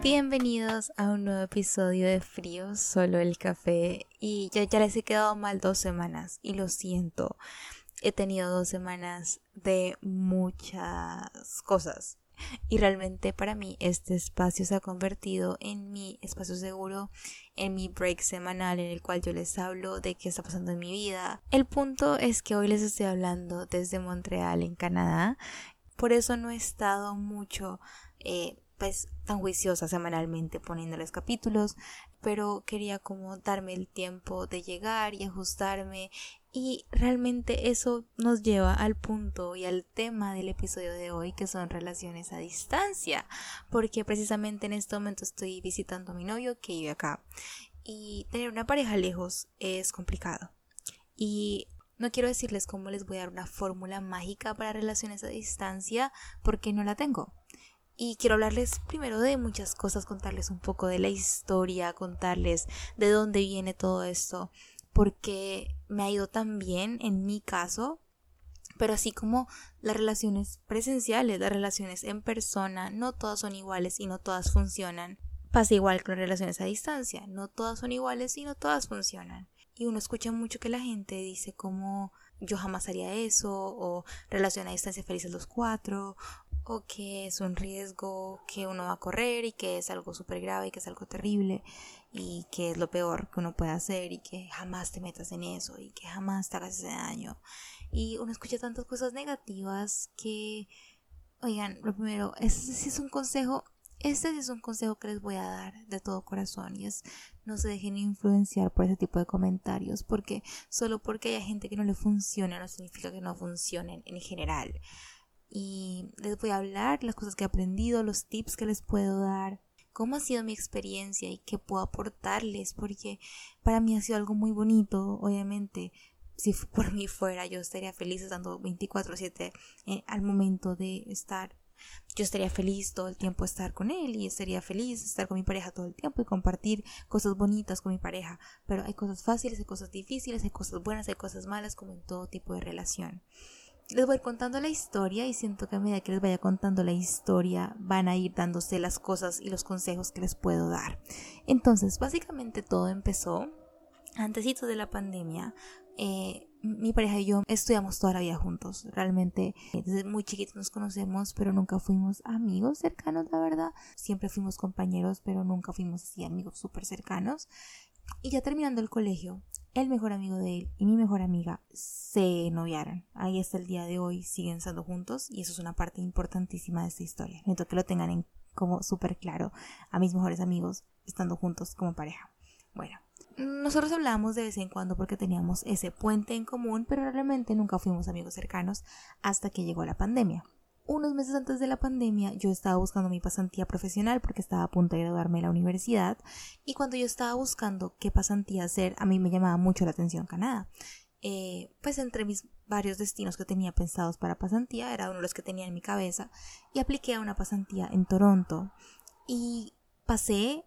Bienvenidos a un nuevo episodio de Frío, solo el café. Y ya, ya les he quedado mal dos semanas y lo siento. He tenido dos semanas de muchas cosas. Y realmente para mí este espacio se ha convertido en mi espacio seguro, en mi break semanal en el cual yo les hablo de qué está pasando en mi vida. El punto es que hoy les estoy hablando desde Montreal, en Canadá. Por eso no he estado mucho eh, pues tan juiciosa semanalmente poniéndoles capítulos, pero quería como darme el tiempo de llegar y ajustarme y realmente eso nos lleva al punto y al tema del episodio de hoy que son relaciones a distancia, porque precisamente en este momento estoy visitando a mi novio que vive acá y tener una pareja lejos es complicado. Y no quiero decirles cómo les voy a dar una fórmula mágica para relaciones a distancia porque no la tengo. Y quiero hablarles primero de muchas cosas, contarles un poco de la historia, contarles de dónde viene todo esto, porque me ha ido tan bien en mi caso, pero así como las relaciones presenciales, las relaciones en persona, no todas son iguales y no todas funcionan. Pasa igual con las relaciones a distancia, no todas son iguales y no todas funcionan. Y uno escucha mucho que la gente dice como yo jamás haría eso, o relación a distancia felices los cuatro, o que es un riesgo que uno va a correr y que es algo súper grave y que es algo terrible y que es lo peor que uno puede hacer y que jamás te metas en eso y que jamás te hagas ese daño. Y uno escucha tantas cosas negativas que, oigan, lo primero, ese sí es un consejo, este es un consejo que les voy a dar de todo corazón y es no se dejen influenciar por ese tipo de comentarios porque solo porque haya gente que no le funciona no significa que no funcionen en general y les voy a hablar las cosas que he aprendido, los tips que les puedo dar, cómo ha sido mi experiencia y qué puedo aportarles, porque para mí ha sido algo muy bonito, obviamente. Si por mí fuera, yo estaría feliz estando 24/7 eh, al momento de estar. Yo estaría feliz todo el tiempo estar con él y estaría feliz estar con mi pareja todo el tiempo y compartir cosas bonitas con mi pareja. Pero hay cosas fáciles, hay cosas difíciles, hay cosas buenas, hay cosas malas, como en todo tipo de relación les voy contando la historia y siento que a medida que les vaya contando la historia van a ir dándose las cosas y los consejos que les puedo dar. Entonces, básicamente todo empezó antesito de la pandemia. Eh, mi pareja y yo estudiamos toda la vida juntos. Realmente eh, desde muy chiquitos nos conocemos, pero nunca fuimos amigos cercanos, la verdad. Siempre fuimos compañeros, pero nunca fuimos así amigos súper cercanos. Y ya terminando el colegio, el mejor amigo de él y mi mejor amiga se noviaron. Ahí hasta el día de hoy siguen estando juntos y eso es una parte importantísima de esta historia. Necesito que lo tengan en como súper claro a mis mejores amigos estando juntos como pareja. Bueno, nosotros hablábamos de vez en cuando porque teníamos ese puente en común, pero realmente nunca fuimos amigos cercanos hasta que llegó la pandemia unos meses antes de la pandemia yo estaba buscando mi pasantía profesional porque estaba a punto de graduarme de la universidad y cuando yo estaba buscando qué pasantía hacer a mí me llamaba mucho la atención Canadá. Eh, pues entre mis varios destinos que tenía pensados para pasantía era uno de los que tenía en mi cabeza y apliqué a una pasantía en Toronto y pasé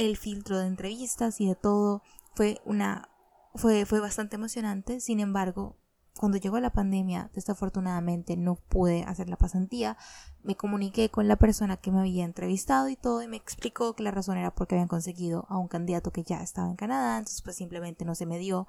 el filtro de entrevistas y de todo fue una fue, fue bastante emocionante sin embargo cuando llegó la pandemia, desafortunadamente no pude hacer la pasantía. Me comuniqué con la persona que me había entrevistado y todo y me explicó que la razón era porque habían conseguido a un candidato que ya estaba en Canadá, entonces pues simplemente no se me dio.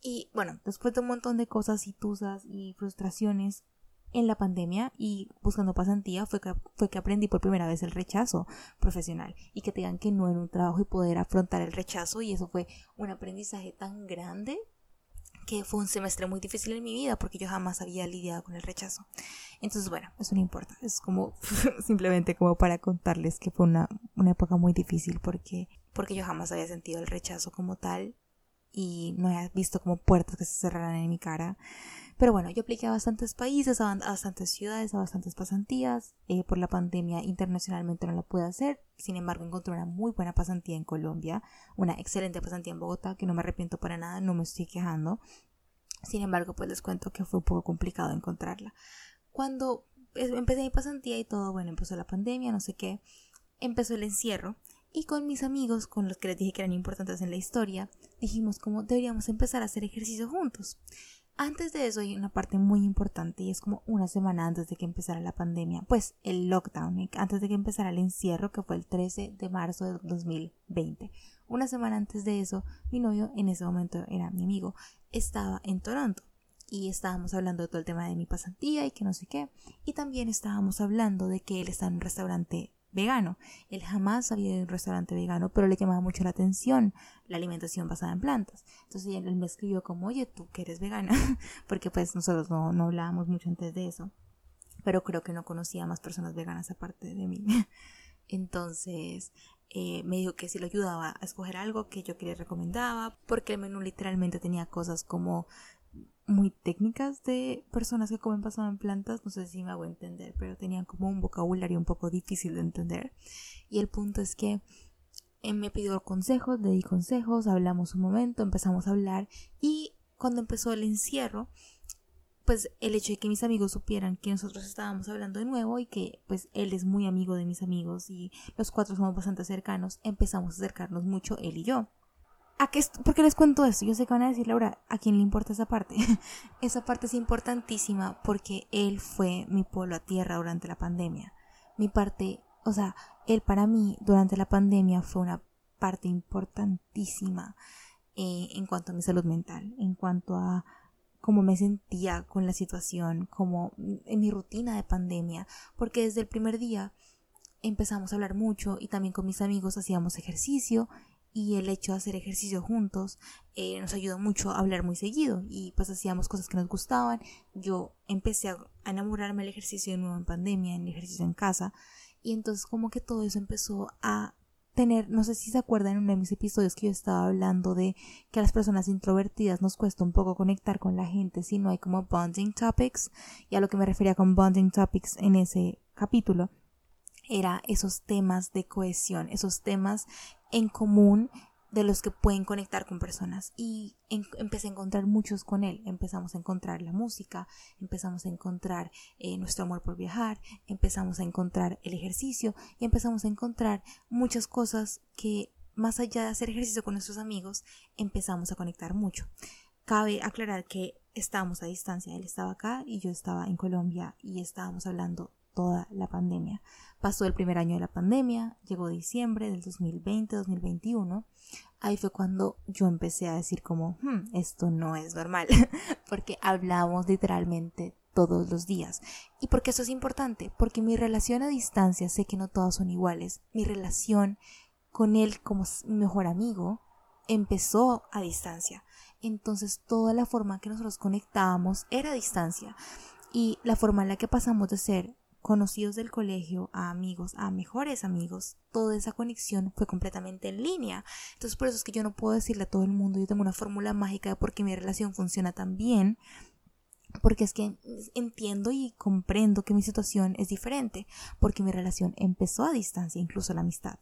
Y bueno, después de un montón de cosas y tusas y frustraciones en la pandemia y buscando pasantía fue que, fue que aprendí por primera vez el rechazo profesional y que te digan que no en un trabajo y poder afrontar el rechazo y eso fue un aprendizaje tan grande que fue un semestre muy difícil en mi vida porque yo jamás había lidiado con el rechazo. Entonces, bueno, eso no importa. Es como simplemente como para contarles que fue una, una época muy difícil porque, porque yo jamás había sentido el rechazo como tal y no había visto como puertas que se cerraran en mi cara. Pero bueno, yo apliqué a bastantes países, a, bastantes ciudades, a bastantes pasantías. Eh, por la pandemia internacionalmente no la pude hacer. Sin embargo, encontré una muy buena pasantía en Colombia, una excelente pasantía en Bogotá, que no me arrepiento para nada, no me estoy quejando. Sin embargo, pues les cuento que fue un poco complicado encontrarla. Cuando empecé mi pasantía y todo, bueno, empezó la pandemia, no sé qué, empezó el encierro y con mis amigos, con los que les dije que eran importantes en la historia, dijimos como deberíamos empezar a hacer ejercicio juntos. Antes de eso hay una parte muy importante y es como una semana antes de que empezara la pandemia, pues el lockdown, antes de que empezara el encierro que fue el 13 de marzo de 2020. Una semana antes de eso, mi novio, en ese momento era mi amigo, estaba en Toronto y estábamos hablando de todo el tema de mi pasantía y que no sé qué. Y también estábamos hablando de que él está en un restaurante vegano. Él jamás había ido a un restaurante vegano, pero le llamaba mucho la atención la alimentación basada en plantas. Entonces él me escribió como, oye, tú que eres vegana, porque pues nosotros no, no hablábamos mucho antes de eso, pero creo que no conocía más personas veganas aparte de mí. Entonces eh, me dijo que si lo ayudaba a escoger algo que yo quería recomendaba, porque el menú literalmente tenía cosas como muy técnicas de personas que comen basado en plantas, no sé si me hago entender, pero tenían como un vocabulario un poco difícil de entender. Y el punto es que él me pidió consejos, le di consejos, hablamos un momento, empezamos a hablar y cuando empezó el encierro, pues el hecho de que mis amigos supieran que nosotros estábamos hablando de nuevo y que pues él es muy amigo de mis amigos y los cuatro somos bastante cercanos, empezamos a acercarnos mucho él y yo. ¿A qué ¿Por qué les cuento esto? Yo sé que van a decir, Laura, ¿a quién le importa esa parte? esa parte es importantísima porque él fue mi polo a tierra durante la pandemia. Mi parte, o sea, él para mí durante la pandemia fue una parte importantísima eh, en cuanto a mi salud mental, en cuanto a cómo me sentía con la situación, como en mi rutina de pandemia, porque desde el primer día empezamos a hablar mucho y también con mis amigos hacíamos ejercicio y el hecho de hacer ejercicio juntos eh, nos ayudó mucho a hablar muy seguido y pues hacíamos cosas que nos gustaban. Yo empecé a, enamorarme del ejercicio de nuevo en pandemia, en el ejercicio en casa y entonces como que todo eso empezó a tener, no sé si se acuerdan en uno de mis episodios que yo estaba hablando de que a las personas introvertidas nos cuesta un poco conectar con la gente si no hay como bonding topics y a lo que me refería con bonding topics en ese capítulo era esos temas de cohesión, esos temas en común de los que pueden conectar con personas y empecé a encontrar muchos con él. Empezamos a encontrar la música, empezamos a encontrar eh, nuestro amor por viajar, empezamos a encontrar el ejercicio y empezamos a encontrar muchas cosas que más allá de hacer ejercicio con nuestros amigos, empezamos a conectar mucho. Cabe aclarar que estábamos a distancia, él estaba acá y yo estaba en Colombia y estábamos hablando toda la pandemia. Pasó el primer año de la pandemia, llegó diciembre del 2020-2021. Ahí fue cuando yo empecé a decir como, hmm, esto no es normal, porque hablamos literalmente todos los días. ¿Y por qué eso es importante? Porque mi relación a distancia, sé que no todas son iguales, mi relación con él como mejor amigo empezó a distancia. Entonces toda la forma que nosotros conectábamos era a distancia. Y la forma en la que pasamos de ser conocidos del colegio, a amigos, a mejores amigos, toda esa conexión fue completamente en línea. Entonces por eso es que yo no puedo decirle a todo el mundo, yo tengo una fórmula mágica de por qué mi relación funciona tan bien, porque es que entiendo y comprendo que mi situación es diferente, porque mi relación empezó a distancia, incluso la amistad.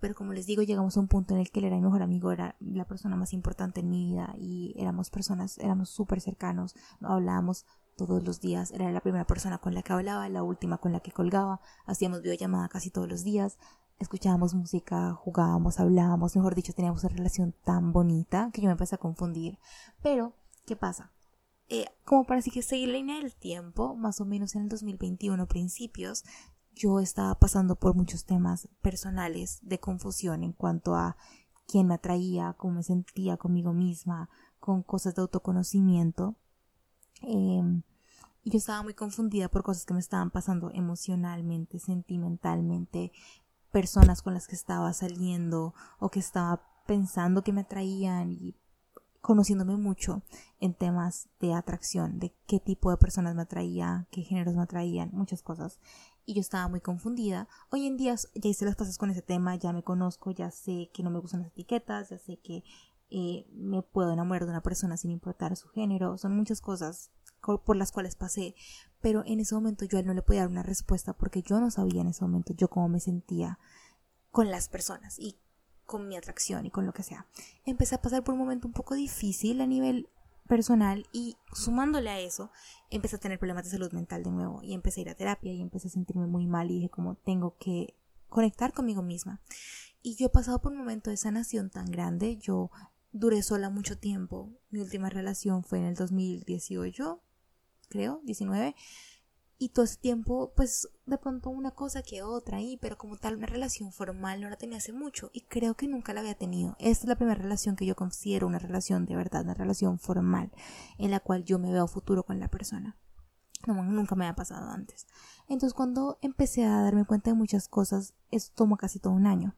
Pero como les digo, llegamos a un punto en el que él era mi mejor amigo, era la persona más importante en mi vida y éramos personas, éramos súper cercanos, hablábamos todos los días, era la primera persona con la que hablaba, la última con la que colgaba, hacíamos videollamada casi todos los días, escuchábamos música, jugábamos, hablábamos, mejor dicho, teníamos una relación tan bonita que yo me empecé a confundir. Pero, ¿qué pasa? Eh, como para que seguir la línea del tiempo, más o menos en el 2021 principios, yo estaba pasando por muchos temas personales de confusión en cuanto a quién me atraía, cómo me sentía conmigo misma, con cosas de autoconocimiento. Em, y yo estaba muy confundida por cosas que me estaban pasando emocionalmente, sentimentalmente, personas con las que estaba saliendo o que estaba pensando que me atraían y conociéndome mucho en temas de atracción, de qué tipo de personas me atraía, qué géneros me atraían, muchas cosas. Y yo estaba muy confundida. Hoy en día ya hice las cosas con ese tema, ya me conozco, ya sé que no me gustan las etiquetas, ya sé que me puedo enamorar de una persona sin importar su género. Son muchas cosas por las cuales pasé, pero en ese momento yo a él no le podía dar una respuesta porque yo no sabía en ese momento yo cómo me sentía con las personas y con mi atracción y con lo que sea. Empecé a pasar por un momento un poco difícil a nivel personal y sumándole a eso empecé a tener problemas de salud mental de nuevo y empecé a ir a terapia y empecé a sentirme muy mal y dije como tengo que conectar conmigo misma. Y yo he pasado por un momento de sanación tan grande, yo duré sola mucho tiempo. Mi última relación fue en el 2018, creo, 19. Y todo ese tiempo, pues de pronto una cosa que otra ahí, pero como tal una relación formal no la tenía hace mucho y creo que nunca la había tenido. Esta es la primera relación que yo considero una relación de verdad, una relación formal en la cual yo me veo futuro con la persona. Nunca me había pasado antes. Entonces cuando empecé a darme cuenta de muchas cosas, eso tomó casi todo un año.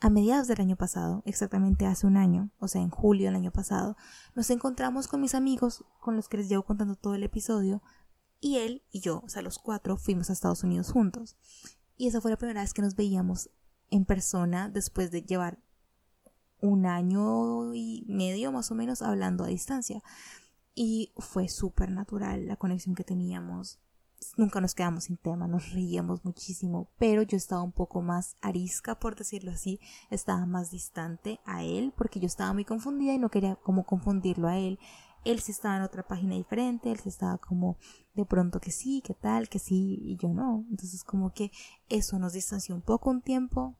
A mediados del año pasado, exactamente hace un año, o sea, en julio del año pasado, nos encontramos con mis amigos, con los que les llevo contando todo el episodio, y él y yo, o sea, los cuatro, fuimos a Estados Unidos juntos. Y esa fue la primera vez que nos veíamos en persona después de llevar un año y medio más o menos hablando a distancia. Y fue súper natural la conexión que teníamos. Nunca nos quedamos sin tema, nos reíamos muchísimo, pero yo estaba un poco más arisca, por decirlo así, estaba más distante a él, porque yo estaba muy confundida y no quería como confundirlo a él él sí estaba en otra página diferente, él sí estaba como de pronto que sí, que tal, que sí, y yo no. Entonces como que eso nos distanció un poco un tiempo.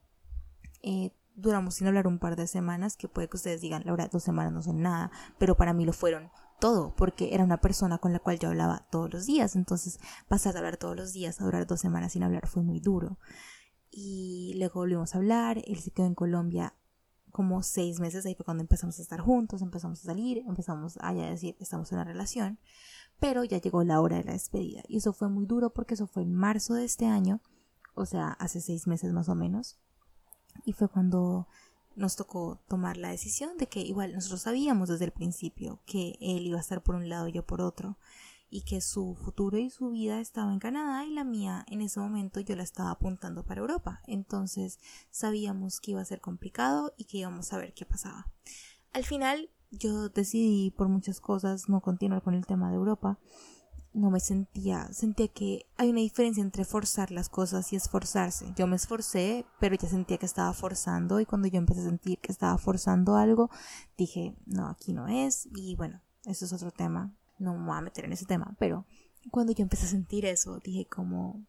Eh, duramos sin hablar un par de semanas, que puede que ustedes digan, Laura, dos semanas no son nada, pero para mí lo fueron todo, porque era una persona con la cual yo hablaba todos los días, entonces pasar de hablar todos los días a durar dos semanas sin hablar fue muy duro. Y luego volvimos a hablar, él se quedó en Colombia como seis meses, ahí fue cuando empezamos a estar juntos, empezamos a salir, empezamos a ya decir, estamos en una relación, pero ya llegó la hora de la despedida. Y eso fue muy duro porque eso fue en marzo de este año, o sea, hace seis meses más o menos. Y fue cuando nos tocó tomar la decisión de que igual nosotros sabíamos desde el principio que él iba a estar por un lado y yo por otro y que su futuro y su vida estaba en Canadá y la mía en ese momento yo la estaba apuntando para Europa. Entonces sabíamos que iba a ser complicado y que íbamos a ver qué pasaba. Al final yo decidí por muchas cosas no continuar con el tema de Europa. No me sentía, sentía que hay una diferencia entre forzar las cosas y esforzarse. Yo me esforcé, pero ya sentía que estaba forzando y cuando yo empecé a sentir que estaba forzando algo, dije, no, aquí no es y bueno, eso es otro tema no me voy a meter en ese tema, pero cuando yo empecé a sentir eso, dije como,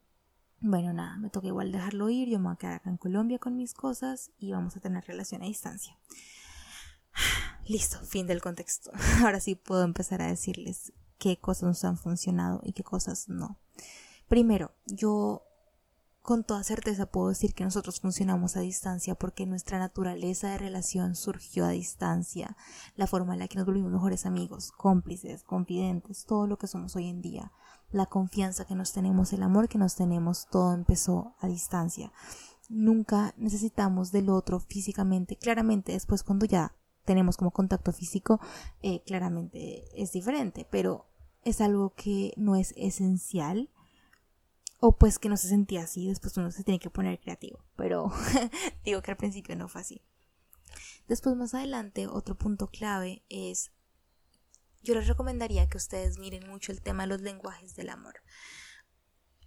bueno, nada, me toca igual dejarlo ir, yo me voy a quedar acá en Colombia con mis cosas y vamos a tener relación a distancia. Listo, fin del contexto. Ahora sí puedo empezar a decirles qué cosas nos han funcionado y qué cosas no. Primero, yo con toda certeza puedo decir que nosotros funcionamos a distancia porque nuestra naturaleza de relación surgió a distancia, la forma en la que nos volvimos mejores amigos, cómplices, confidentes, todo lo que somos hoy en día, la confianza que nos tenemos, el amor que nos tenemos, todo empezó a distancia. Nunca necesitamos del otro físicamente, claramente después cuando ya tenemos como contacto físico, eh, claramente es diferente, pero es algo que no es esencial o pues que no se sentía así, después uno se tiene que poner creativo, pero digo que al principio no fue así. Después más adelante, otro punto clave es, yo les recomendaría que ustedes miren mucho el tema de los lenguajes del amor.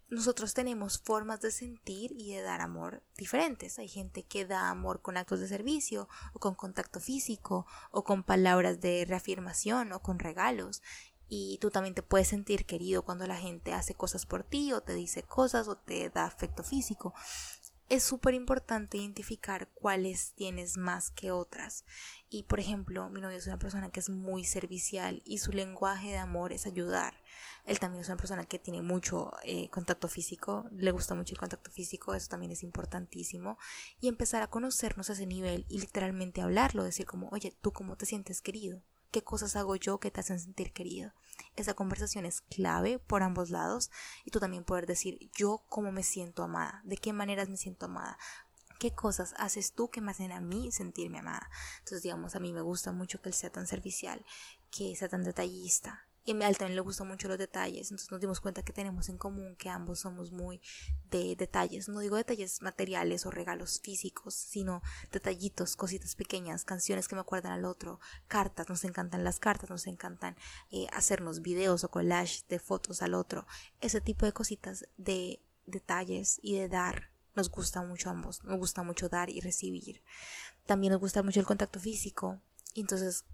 Nosotros tenemos formas de sentir y de dar amor diferentes. Hay gente que da amor con actos de servicio, o con contacto físico, o con palabras de reafirmación, o con regalos y tú también te puedes sentir querido cuando la gente hace cosas por ti o te dice cosas o te da afecto físico. Es súper importante identificar cuáles tienes más que otras. Y por ejemplo, mi novio es una persona que es muy servicial y su lenguaje de amor es ayudar. Él también es una persona que tiene mucho eh, contacto físico, le gusta mucho el contacto físico, eso también es importantísimo. Y empezar a conocernos a ese nivel y literalmente hablarlo, decir como, oye, ¿tú cómo te sientes querido? Qué cosas hago yo que te hacen sentir querido. Esa conversación es clave por ambos lados y tú también poder decir yo cómo me siento amada, de qué maneras me siento amada, qué cosas haces tú que me hacen a mí sentirme amada. Entonces, digamos, a mí me gusta mucho que él sea tan servicial, que sea tan detallista, y a él también le gustan mucho los detalles, entonces nos dimos cuenta que tenemos en común que ambos somos muy de detalles, no digo detalles materiales o regalos físicos, sino detallitos, cositas pequeñas, canciones que me acuerdan al otro, cartas, nos encantan las cartas, nos encantan eh, hacernos videos o collage de fotos al otro, ese tipo de cositas de detalles y de dar nos gusta mucho a ambos, nos gusta mucho dar y recibir. También nos gusta mucho el contacto físico, entonces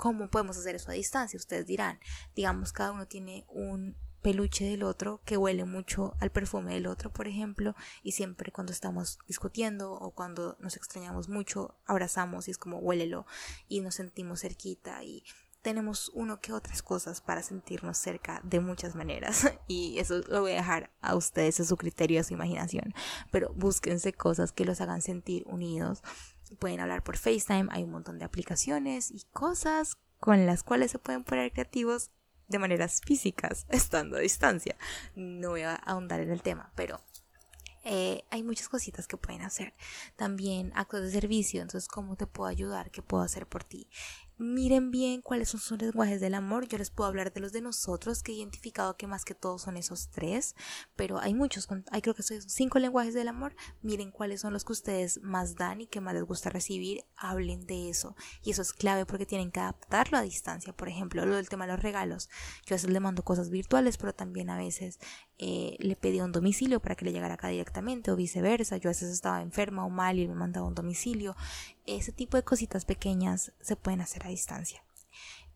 ¿Cómo podemos hacer eso a distancia? Ustedes dirán, digamos, cada uno tiene un peluche del otro que huele mucho al perfume del otro, por ejemplo, y siempre cuando estamos discutiendo o cuando nos extrañamos mucho, abrazamos y es como huélelo y nos sentimos cerquita y tenemos uno que otras cosas para sentirnos cerca de muchas maneras y eso lo voy a dejar a ustedes a su criterio, a su imaginación, pero búsquense cosas que los hagan sentir unidos. Pueden hablar por FaceTime, hay un montón de aplicaciones y cosas con las cuales se pueden poner creativos de maneras físicas, estando a distancia. No voy a ahondar en el tema, pero eh, hay muchas cositas que pueden hacer. También actos de servicio, entonces, ¿cómo te puedo ayudar? ¿Qué puedo hacer por ti? Miren bien cuáles son sus lenguajes del amor. Yo les puedo hablar de los de nosotros, que he identificado que más que todos son esos tres, pero hay muchos, hay creo que son cinco lenguajes del amor. Miren cuáles son los que ustedes más dan y que más les gusta recibir. Hablen de eso. Y eso es clave porque tienen que adaptarlo a distancia. Por ejemplo, lo del tema de los regalos. Yo a veces le mando cosas virtuales, pero también a veces eh, le pedí un domicilio para que le llegara acá directamente o viceversa. Yo a veces estaba enferma o mal y me mandaba un domicilio. Ese tipo de cositas pequeñas se pueden hacer a distancia.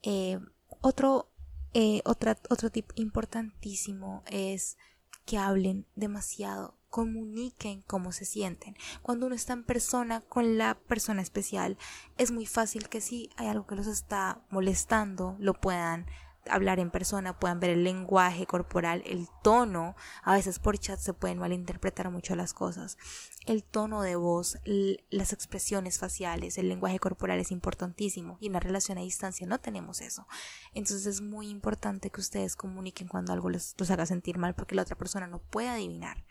Eh, otro, eh, otro tip importantísimo es que hablen demasiado, comuniquen cómo se sienten. Cuando uno está en persona con la persona especial, es muy fácil que si hay algo que los está molestando, lo puedan hablar en persona, puedan ver el lenguaje corporal, el tono. A veces por chat se pueden malinterpretar mucho las cosas. El tono de voz, las expresiones faciales, el lenguaje corporal es importantísimo y en la relación a distancia no tenemos eso. Entonces es muy importante que ustedes comuniquen cuando algo les los haga sentir mal porque la otra persona no puede adivinar.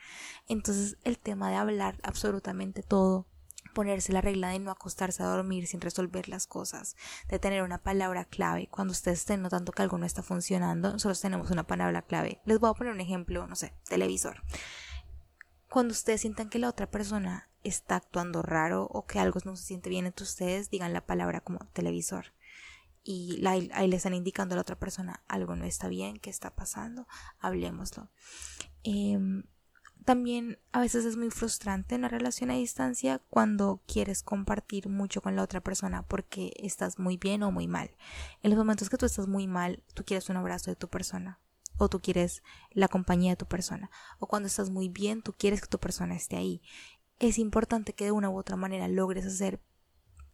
Entonces el tema de hablar absolutamente todo ponerse la regla de no acostarse a dormir sin resolver las cosas, de tener una palabra clave. Cuando ustedes estén notando que algo no está funcionando, nosotros tenemos una palabra clave. Les voy a poner un ejemplo, no sé, televisor. Cuando ustedes sientan que la otra persona está actuando raro o que algo no se siente bien entre ustedes, digan la palabra como televisor. Y ahí le están indicando a la otra persona algo no está bien, qué está pasando, hablemoslo. Em, también a veces es muy frustrante en la relación a distancia cuando quieres compartir mucho con la otra persona porque estás muy bien o muy mal. En los momentos que tú estás muy mal, tú quieres un abrazo de tu persona o tú quieres la compañía de tu persona. O cuando estás muy bien, tú quieres que tu persona esté ahí. Es importante que de una u otra manera logres hacer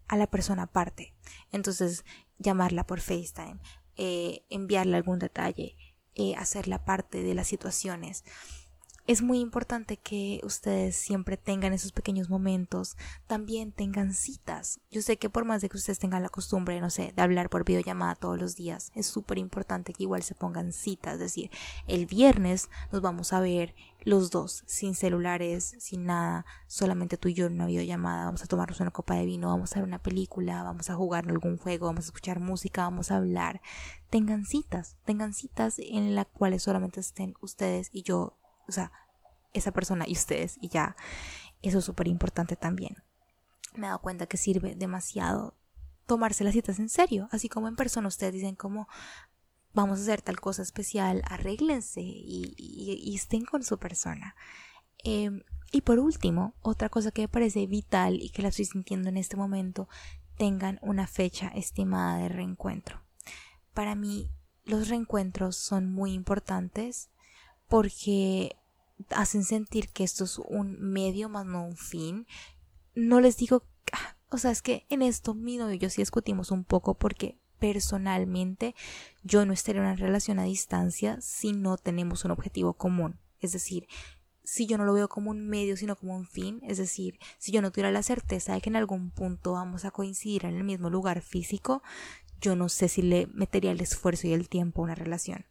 a la persona parte. Entonces, llamarla por FaceTime, eh, enviarle algún detalle, eh, hacerla parte de las situaciones es muy importante que ustedes siempre tengan esos pequeños momentos, también tengan citas. Yo sé que por más de que ustedes tengan la costumbre, no sé, de hablar por videollamada todos los días, es súper importante que igual se pongan citas, es decir, el viernes nos vamos a ver los dos, sin celulares, sin nada, solamente tú y yo en una videollamada, vamos a tomarnos una copa de vino, vamos a ver una película, vamos a jugar algún juego, vamos a escuchar música, vamos a hablar. Tengan citas, tengan citas en las cuales solamente estén ustedes y yo o sea, esa persona y ustedes y ya. Eso es súper importante también. Me he dado cuenta que sirve demasiado tomarse las citas en serio, así como en persona ustedes dicen como vamos a hacer tal cosa especial, arréglense y, estén con su persona. Em, y por último, otra cosa que me parece vital y que la estoy sintiendo en este momento, tengan una fecha estimada de reencuentro. Para mí, los reencuentros son muy importantes porque hacen sentir que esto es un medio más no un fin. No les digo, ah, o sea, es que en esto mi novio y yo sí discutimos un poco porque personalmente yo no estaría en una relación a distancia si no tenemos un objetivo común. Es decir, si yo no lo veo como un medio, sino como un fin, es decir, si yo no tuviera la certeza de que en algún punto vamos a coincidir en el mismo lugar físico, yo no sé si le metería el esfuerzo y el tiempo a una relación.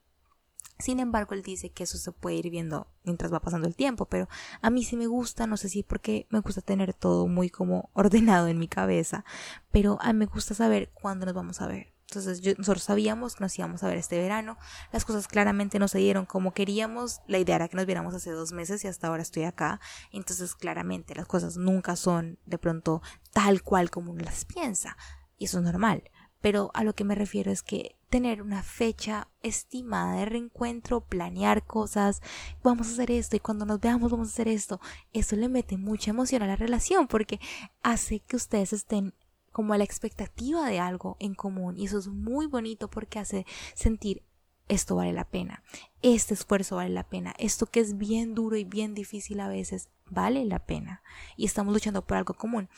Sin embargo, él dice que eso se puede ir viendo mientras va pasando el tiempo, pero a mí sí me gusta, no sé si porque me gusta tener todo muy como ordenado en mi cabeza, pero a mí me gusta saber cuándo nos vamos a ver. Entonces nosotros sabíamos que nos íbamos a ver este verano, las cosas claramente no se dieron como queríamos, la idea era que nos viéramos hace dos meses y hasta ahora estoy acá, entonces claramente las cosas nunca son de pronto tal cual como uno las piensa, y eso es normal, pero a lo que me refiero es que tener una fecha estimada de reencuentro, planear cosas, vamos a hacer esto y cuando nos veamos vamos a hacer esto, eso le mete mucha emoción a la relación porque hace que ustedes estén como a la expectativa de algo en común y eso es muy bonito porque hace sentir esto vale la pena, este esfuerzo vale la pena, esto que es bien duro y bien difícil a veces vale la pena y estamos luchando por algo común.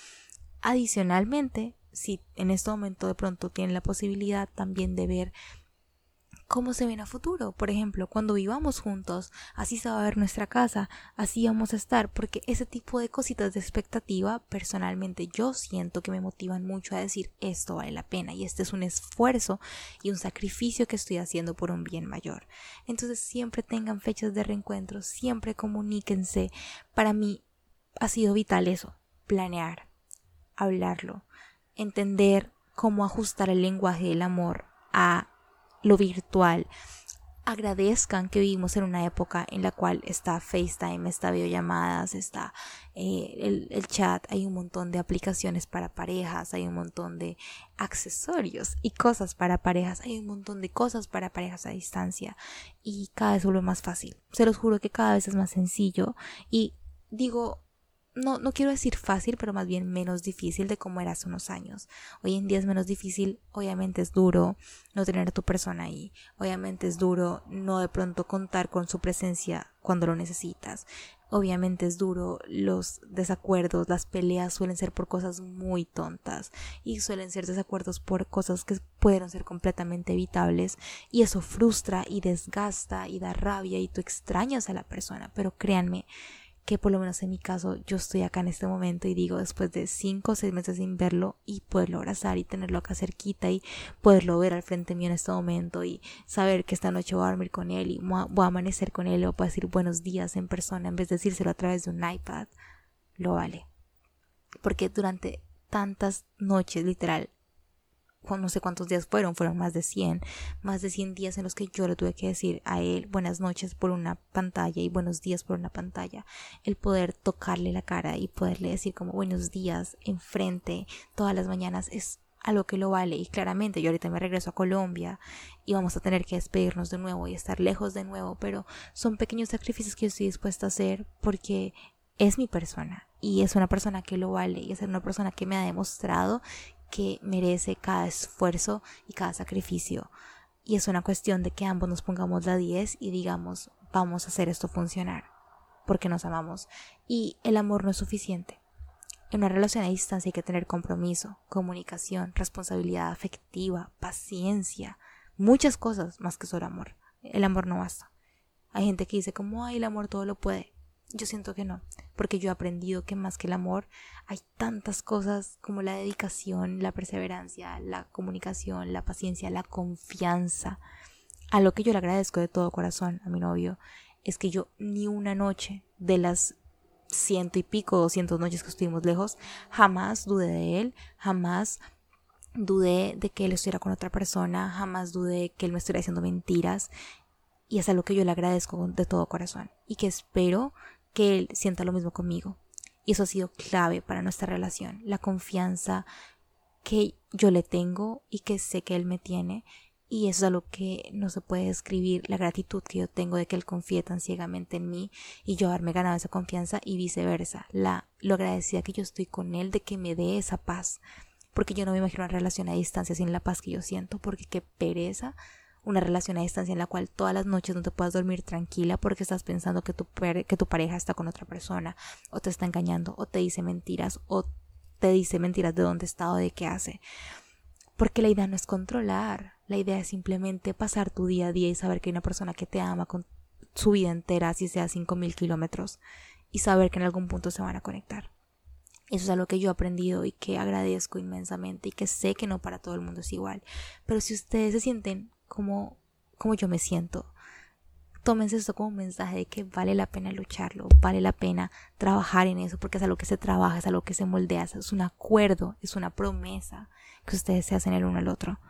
Adicionalmente, si en este momento de pronto tienen la posibilidad también de ver cómo se ven a futuro. Por ejemplo, cuando vivamos juntos, así se va a ver nuestra casa, así vamos a estar, porque ese tipo de cositas de expectativa, personalmente yo siento que me motivan mucho a decir esto vale la pena y este es un esfuerzo y un sacrificio que estoy haciendo por un bien mayor. Entonces siempre tengan fechas de reencuentro, siempre comuníquense. Para mí ha sido vital eso, planear, hablarlo, entender cómo ajustar el lenguaje del amor a lo virtual. Agradezcan que vivimos en una época en la cual está FaceTime, está videollamadas, está eh, el, el chat, hay un montón de aplicaciones para parejas, hay un montón de accesorios y cosas para parejas, hay un montón de cosas para parejas a distancia y cada vez vuelve más fácil. Se los juro que cada vez es más sencillo y digo no, no quiero decir fácil, pero más bien menos difícil de como era hace unos años. Hoy en día es menos difícil, obviamente es duro no tener a tu persona ahí, obviamente es duro no de pronto contar con su presencia cuando lo necesitas, obviamente es duro los desacuerdos, las peleas suelen ser por cosas muy tontas y suelen ser desacuerdos por cosas que pueden ser completamente evitables y eso frustra y desgasta y da rabia y tú extrañas a la persona, pero créanme, que por lo menos en mi caso yo estoy acá en este momento y digo después de cinco o seis meses sin verlo y poderlo abrazar y tenerlo acá cerquita y poderlo ver al frente mío en este momento y saber que esta noche voy a dormir con él y voy a amanecer con él o puedo decir buenos días en persona en vez de decírselo a través de un iPad, lo vale. Porque durante tantas noches literal no sé cuántos días fueron, fueron más de 100, más de 100 días en los que yo le tuve que decir a él buenas noches por una pantalla y buenos días por una pantalla, el poder tocarle la cara y poderle decir como buenos días enfrente todas las mañanas es algo que lo vale. Y claramente yo ahorita me regreso a Colombia y vamos a tener que despedirnos de nuevo y estar lejos de nuevo, pero son pequeños sacrificios que yo estoy dispuesta a hacer porque es mi persona y es una persona que lo vale y es una persona que me ha demostrado que merece cada esfuerzo y cada sacrificio. Y es una cuestión de que ambos nos pongamos la 10 y digamos, vamos a hacer esto funcionar, porque nos amamos. Y el amor no es suficiente. En una relación a distancia hay que tener compromiso, comunicación, responsabilidad afectiva, paciencia, muchas cosas más que solo amor. El amor no basta. Hay gente que dice como, ay, el amor todo lo puede. Yo siento que no, porque yo he aprendido que más que el amor hay tantas cosas como la dedicación, la perseverancia, la comunicación, la paciencia, la confianza. A lo que yo le agradezco de todo corazón a mi novio es que yo ni una noche de las ciento y pico, doscientos noches que estuvimos lejos, jamás dudé de él, jamás dudé de que él estuviera con otra persona, jamás dudé que él me estuviera diciendo mentiras. Y es a lo que yo le agradezco de todo corazón y que espero que él sienta lo mismo conmigo. Y eso ha sido clave para nuestra relación, la confianza que yo le tengo y que sé que él me tiene. Y eso es algo que no se puede describir, la gratitud que yo tengo de que él confíe tan ciegamente en mí y yo haberme ganado esa confianza y viceversa, la, lo agradecida que yo estoy con él de que me dé esa paz, porque yo no me imagino una relación a distancia sin la paz que yo siento, porque qué pereza una relación a distancia en la cual todas las noches no te puedas dormir tranquila porque estás pensando que tu, que tu pareja está con otra persona o te está engañando o te dice mentiras o te dice mentiras de dónde está o de qué hace. Porque la idea no es controlar, la idea es simplemente pasar tu día a día y saber que hay una persona que te ama con su vida entera, así sea cinco mil kilómetros, y saber que en algún punto se van a conectar. Eso es algo que yo he aprendido y que agradezco inmensamente y que sé que no para todo el mundo es igual. Pero si ustedes se sienten como, como yo me siento. Tómense esto como un mensaje de que vale la pena lucharlo, vale la pena trabajar en eso, porque es algo que se trabaja, es algo que se moldea, es un acuerdo, es una promesa que ustedes se hacen el uno al otro.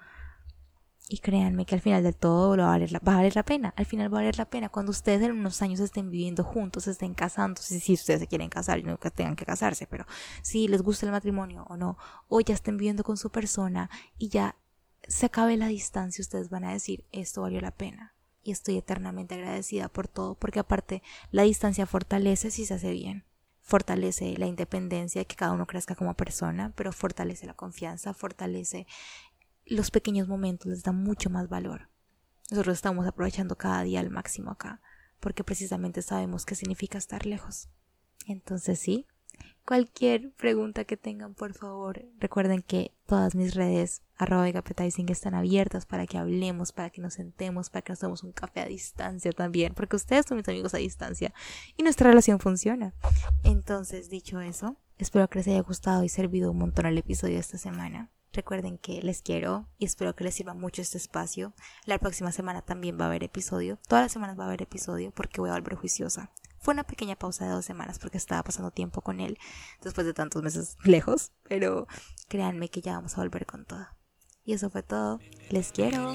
Y créanme que al final del todo va a, valer la, va a valer la pena. Al final va a valer la pena. Cuando ustedes en unos años estén viviendo juntos, estén casando, si, si ustedes se quieren casar y que tengan que casarse, pero si les gusta el matrimonio o no, o ya estén viviendo con su persona y ya se acabe la distancia, ustedes van a decir, esto valió la pena. Y estoy eternamente agradecida por todo, porque aparte la distancia fortalece si se hace bien. Fortalece la independencia, que cada uno crezca como persona, pero fortalece la confianza, fortalece los pequeños momentos, les da mucho más valor. nosotros estamos aprovechando cada día al máximo acá, porque precisamente sabemos qué significa estar lejos. Entonces sí, cualquier pregunta que tengan, por favor, recuerden que todas mis redes, arroba están abiertas para que hablemos, para que nos sentemos, para que nos tomemos un café a distancia también, porque ustedes son mis amigos a distancia y nuestra relación funciona. Entonces, dicho eso, espero que les haya gustado y servido un montón el episodio de esta semana. Recuerden que les quiero y espero que les sirva mucho este espacio. La próxima semana también va a haber episodio. Todas las semanas va a haber episodio porque voy a volver juiciosa. Fue una pequeña pausa de dos semanas porque estaba pasando tiempo con él después de tantos meses lejos. Pero créanme que ya vamos a volver con todo. Y eso fue todo. Les quiero.